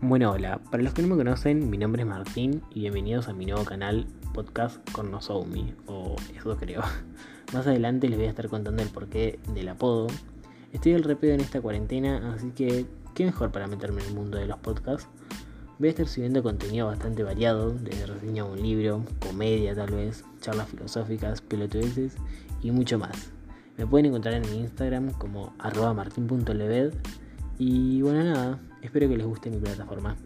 Bueno, hola, para los que no me conocen, mi nombre es Martín y bienvenidos a mi nuevo canal Podcast con Nozoumi, o eso creo. Más adelante les voy a estar contando el porqué del apodo. Estoy al repeo en esta cuarentena, así que qué mejor para meterme en el mundo de los podcasts. Voy a estar subiendo contenido bastante variado, desde reseña de un libro, comedia tal vez, charlas filosóficas, pelotudeces y mucho más. Me pueden encontrar en mi Instagram como arroba y bueno nada, espero que les guste mi plataforma.